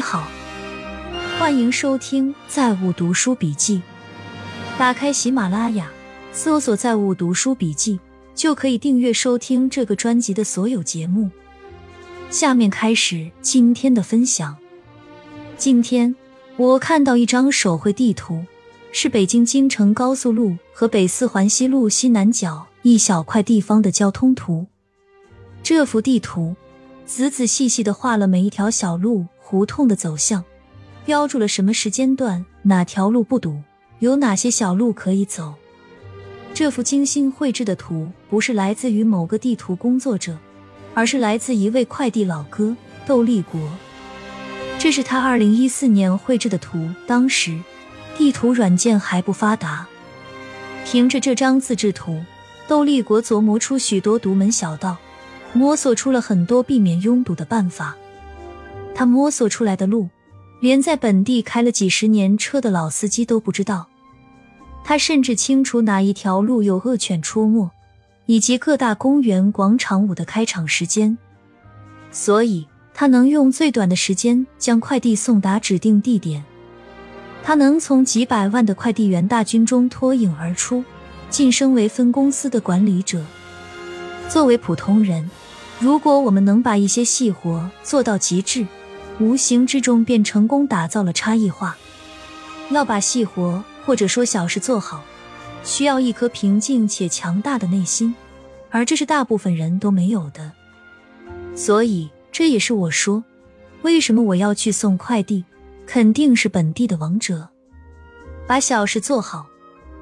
你好，欢迎收听《在物读书笔记》。打开喜马拉雅，搜索“在物读书笔记”，就可以订阅收听这个专辑的所有节目。下面开始今天的分享。今天我看到一张手绘地图，是北京京承高速路和北四环西路西南角一小块地方的交通图。这幅地图。仔仔细细的画了每一条小路、胡同的走向，标注了什么时间段哪条路不堵，有哪些小路可以走。这幅精心绘制的图不是来自于某个地图工作者，而是来自一位快递老哥窦立国。这是他二零一四年绘制的图，当时地图软件还不发达。凭着这张自制图，窦立国琢磨出许多独门小道。摸索出了很多避免拥堵的办法。他摸索出来的路，连在本地开了几十年车的老司机都不知道。他甚至清楚哪一条路有恶犬出没，以及各大公园广场舞的开场时间。所以，他能用最短的时间将快递送达指定地点。他能从几百万的快递员大军中脱颖而出，晋升为分公司的管理者。作为普通人。如果我们能把一些细活做到极致，无形之中便成功打造了差异化。要把细活或者说小事做好，需要一颗平静且强大的内心，而这是大部分人都没有的。所以，这也是我说，为什么我要去送快递，肯定是本地的王者。把小事做好，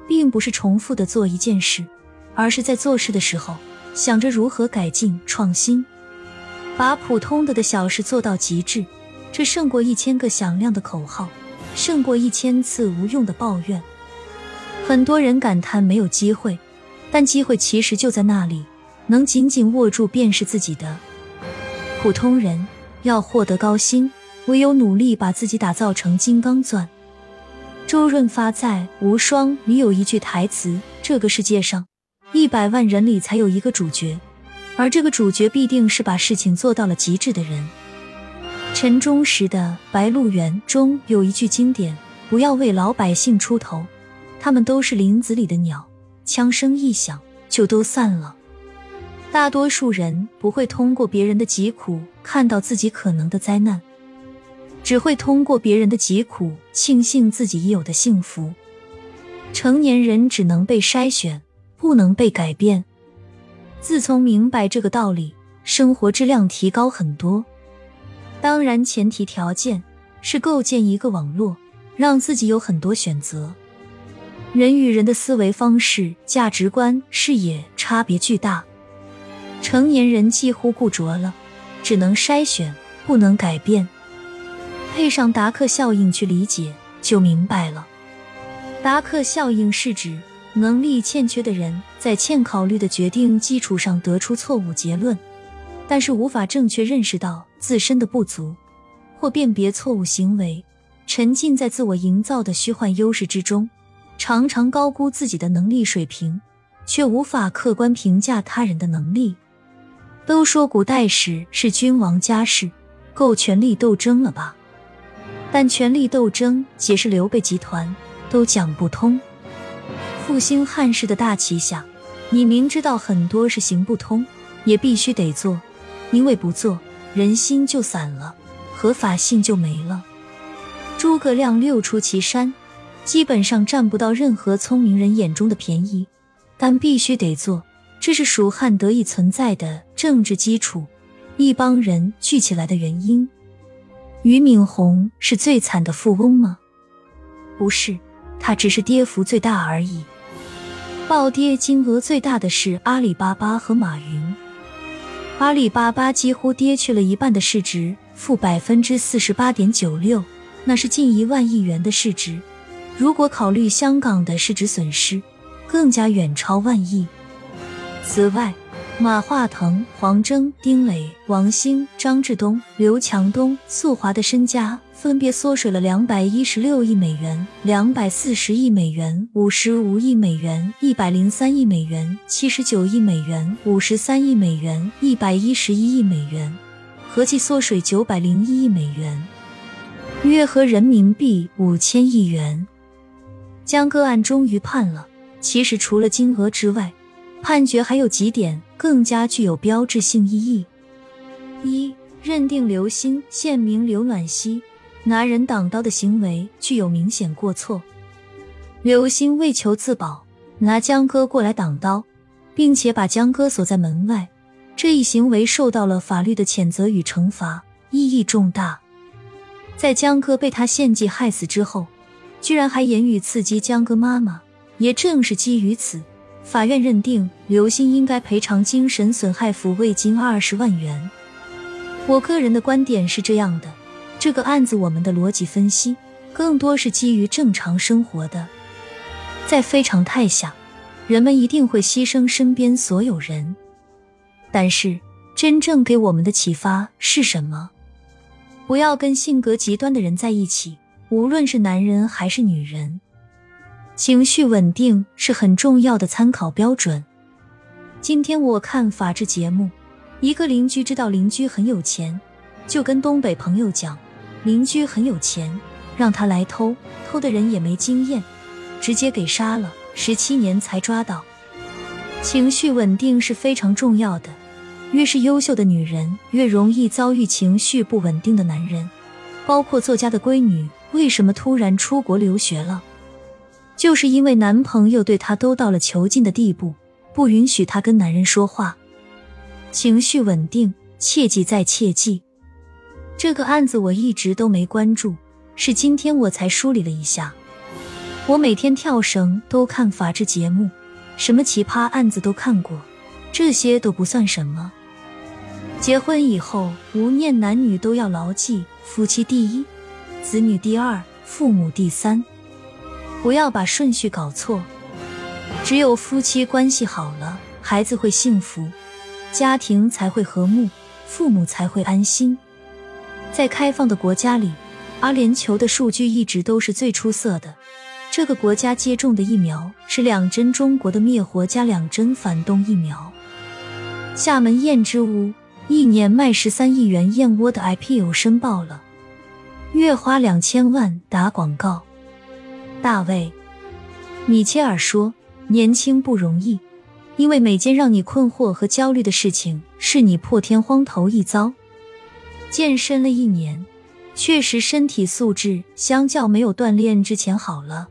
并不是重复的做一件事，而是在做事的时候。想着如何改进创新，把普通的的小事做到极致，这胜过一千个响亮的口号，胜过一千次无用的抱怨。很多人感叹没有机会，但机会其实就在那里，能紧紧握住便是自己的。普通人要获得高薪，唯有努力把自己打造成金刚钻。周润发在《无双》里有一句台词：“这个世界上。”一百万人里才有一个主角，而这个主角必定是把事情做到了极致的人。陈忠实的《白鹿原》中有一句经典：“不要为老百姓出头，他们都是林子里的鸟，枪声一响就都散了。”大多数人不会通过别人的疾苦看到自己可能的灾难，只会通过别人的疾苦庆幸自己已有的幸福。成年人只能被筛选。不能被改变。自从明白这个道理，生活质量提高很多。当然，前提条件是构建一个网络，让自己有很多选择。人与人的思维方式、价值观、视野差别巨大，成年人几乎固着了，只能筛选，不能改变。配上达克效应去理解，就明白了。达克效应是指。能力欠缺的人在欠考虑的决定基础上得出错误结论，但是无法正确认识到自身的不足或辨别错误行为，沉浸在自我营造的虚幻优势之中，常常高估自己的能力水平，却无法客观评价他人的能力。都说古代史是君王家事，够权力斗争了吧？但权力斗争解释刘备集团都讲不通。复兴汉室的大旗下，你明知道很多事行不通，也必须得做，因为不做，人心就散了，合法性就没了。诸葛亮六出祁山，基本上占不到任何聪明人眼中的便宜，但必须得做，这是蜀汉得以存在的政治基础，一帮人聚起来的原因。俞敏洪是最惨的富翁吗？不是，他只是跌幅最大而已。暴跌金额最大的是阿里巴巴和马云。阿里巴巴几乎跌去了一半的市值，负百分之四十八点九六，那是近一万亿元的市值。如果考虑香港的市值损失，更加远超万亿。此外，马化腾、黄峥、丁磊、王兴、张志东、刘强东、速华的身家。分别缩水了两百一十六亿美元、两百四十亿美元、五十五亿美元、一百零三亿美元、七十九亿美元、五十三亿美元、一百一十一亿美元，合计缩水九百零一亿美元。约合人民币五千亿元。江歌案终于判了。其实除了金额之外，判决还有几点更加具有标志性意义：一、认定刘鑫现名刘暖曦拿人挡刀的行为具有明显过错。刘鑫为求自保，拿江哥过来挡刀，并且把江哥锁在门外，这一行为受到了法律的谴责与惩罚，意义重大。在江哥被他献祭害死之后，居然还言语刺激江哥妈妈。也正是基于此，法院认定刘鑫应该赔偿精神损害抚慰金二十万元。我个人的观点是这样的：这个案子我们的逻辑分析更多是基于正常生活的，在非常态下，人们一定会牺牲身边所有人。但是，真正给我们的启发是什么？不要跟性格极端的人在一起，无论是男人还是女人。情绪稳定是很重要的参考标准。今天我看法制节目，一个邻居知道邻居很有钱，就跟东北朋友讲，邻居很有钱，让他来偷，偷的人也没经验，直接给杀了，十七年才抓到。情绪稳定是非常重要的，越是优秀的女人，越容易遭遇情绪不稳定的男人。包括作家的闺女，为什么突然出国留学了？就是因为男朋友对她都到了囚禁的地步，不允许她跟男人说话，情绪稳定，切记再切记。这个案子我一直都没关注，是今天我才梳理了一下。我每天跳绳都看法制节目，什么奇葩案子都看过，这些都不算什么。结婚以后，无念男女都要牢记：夫妻第一，子女第二，父母第三。不要把顺序搞错，只有夫妻关系好了，孩子会幸福，家庭才会和睦，父母才会安心。在开放的国家里，阿联酋的数据一直都是最出色的。这个国家接种的疫苗是两针中国的灭活加两针反动疫苗。厦门燕之屋一年卖十三亿元燕窝的 IPO 申报了，月花两千万打广告。大卫，米切尔说：“年轻不容易，因为每件让你困惑和焦虑的事情，是你破天荒头一遭。健身了一年，确实身体素质相较没有锻炼之前好了。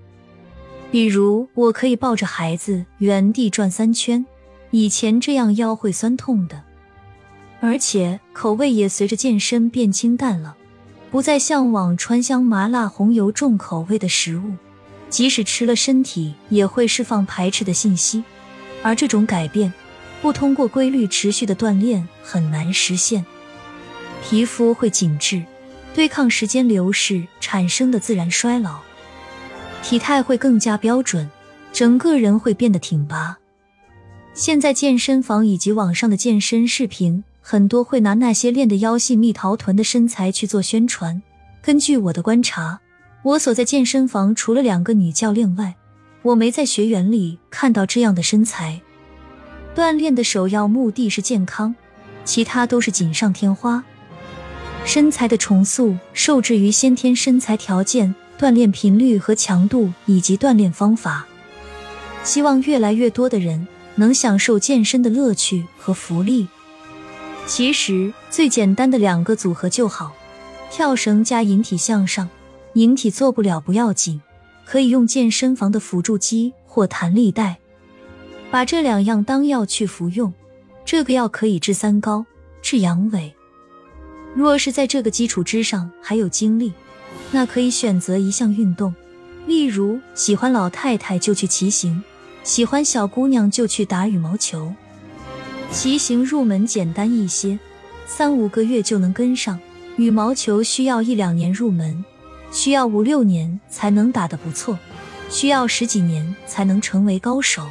比如，我可以抱着孩子原地转三圈，以前这样腰会酸痛的。而且口味也随着健身变清淡了，不再向往川香麻辣红油重口味的食物。”即使吃了，身体也会释放排斥的信息，而这种改变不通过规律持续的锻炼很难实现。皮肤会紧致，对抗时间流逝产生的自然衰老；体态会更加标准，整个人会变得挺拔。现在健身房以及网上的健身视频，很多会拿那些练得腰细蜜桃臀的身材去做宣传。根据我的观察。我所在健身房除了两个女教练外，我没在学员里看到这样的身材。锻炼的首要目的是健康，其他都是锦上添花。身材的重塑受制于先天身材条件、锻炼频率和强度以及锻炼方法。希望越来越多的人能享受健身的乐趣和福利。其实最简单的两个组合就好：跳绳加引体向上。引体做不了不要紧，可以用健身房的辅助机或弹力带，把这两样当药去服用。这个药可以治三高、治阳痿。若是在这个基础之上还有精力，那可以选择一项运动，例如喜欢老太太就去骑行，喜欢小姑娘就去打羽毛球。骑行入门简单一些，三五个月就能跟上；羽毛球需要一两年入门。需要五六年才能打得不错，需要十几年才能成为高手。